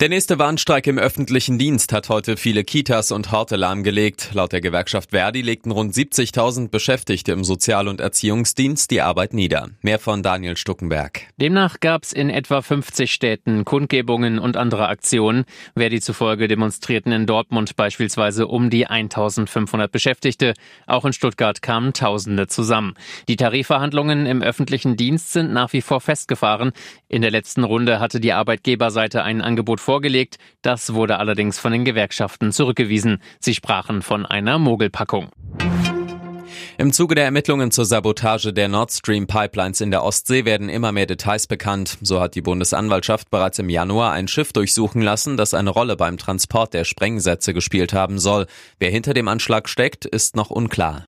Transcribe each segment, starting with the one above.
Der nächste Warnstreik im öffentlichen Dienst hat heute viele Kitas und Horte lahmgelegt. Laut der Gewerkschaft Verdi legten rund 70.000 Beschäftigte im Sozial- und Erziehungsdienst die Arbeit nieder. Mehr von Daniel Stuckenberg. Demnach gab es in etwa 50 Städten Kundgebungen und andere Aktionen. Verdi zufolge demonstrierten in Dortmund beispielsweise um die 1.500 Beschäftigte. Auch in Stuttgart kamen Tausende zusammen. Die Tarifverhandlungen im öffentlichen Dienst sind nach wie vor festgefahren. In der letzten Runde hatte die Arbeitgeberseite einen Angebot vorgelegt. Das wurde allerdings von den Gewerkschaften zurückgewiesen. Sie sprachen von einer Mogelpackung. Im Zuge der Ermittlungen zur Sabotage der Nord Stream Pipelines in der Ostsee werden immer mehr Details bekannt. So hat die Bundesanwaltschaft bereits im Januar ein Schiff durchsuchen lassen, das eine Rolle beim Transport der Sprengsätze gespielt haben soll. Wer hinter dem Anschlag steckt, ist noch unklar.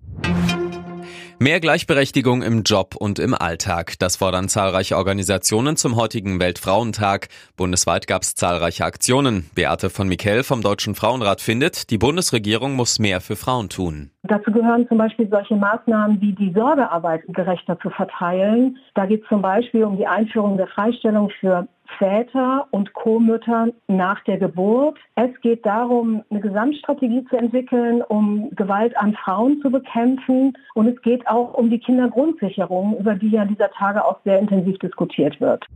Mehr Gleichberechtigung im Job und im Alltag. Das fordern zahlreiche Organisationen zum heutigen Weltfrauentag. Bundesweit gab es zahlreiche Aktionen. Beate von Mikel vom Deutschen Frauenrat findet, die Bundesregierung muss mehr für Frauen tun. Dazu gehören zum Beispiel solche Maßnahmen wie die Sorgearbeit gerechter zu verteilen. Da geht es zum Beispiel um die Einführung der Freistellung für Väter und Co-Mütter nach der Geburt. Es geht darum, eine Gesamtstrategie zu entwickeln, um Gewalt an Frauen zu bekämpfen. Und es geht auch um die Kindergrundsicherung, über die ja dieser Tage auch sehr intensiv diskutiert wird.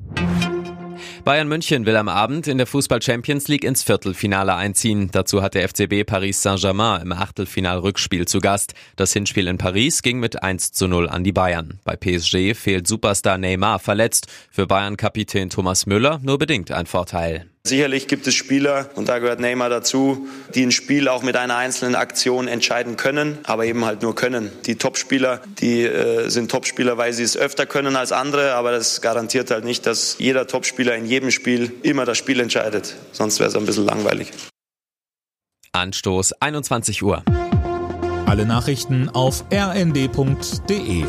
Bayern München will am Abend in der Fußball Champions League ins Viertelfinale einziehen. Dazu hat der FCB Paris Saint-Germain im Achtelfinal-Rückspiel zu Gast. Das Hinspiel in Paris ging mit 1 zu 0 an die Bayern. Bei PSG fehlt Superstar Neymar verletzt. Für Bayern-Kapitän Thomas Müller nur bedingt ein Vorteil. Sicherlich gibt es Spieler, und da gehört Neymar dazu, die ein Spiel auch mit einer einzelnen Aktion entscheiden können, aber eben halt nur können. Die Topspieler, die äh, sind Topspieler, weil sie es öfter können als andere, aber das garantiert halt nicht, dass jeder Topspieler in jedem Spiel immer das Spiel entscheidet. Sonst wäre es ein bisschen langweilig. Anstoß 21 Uhr. Alle Nachrichten auf rnd.de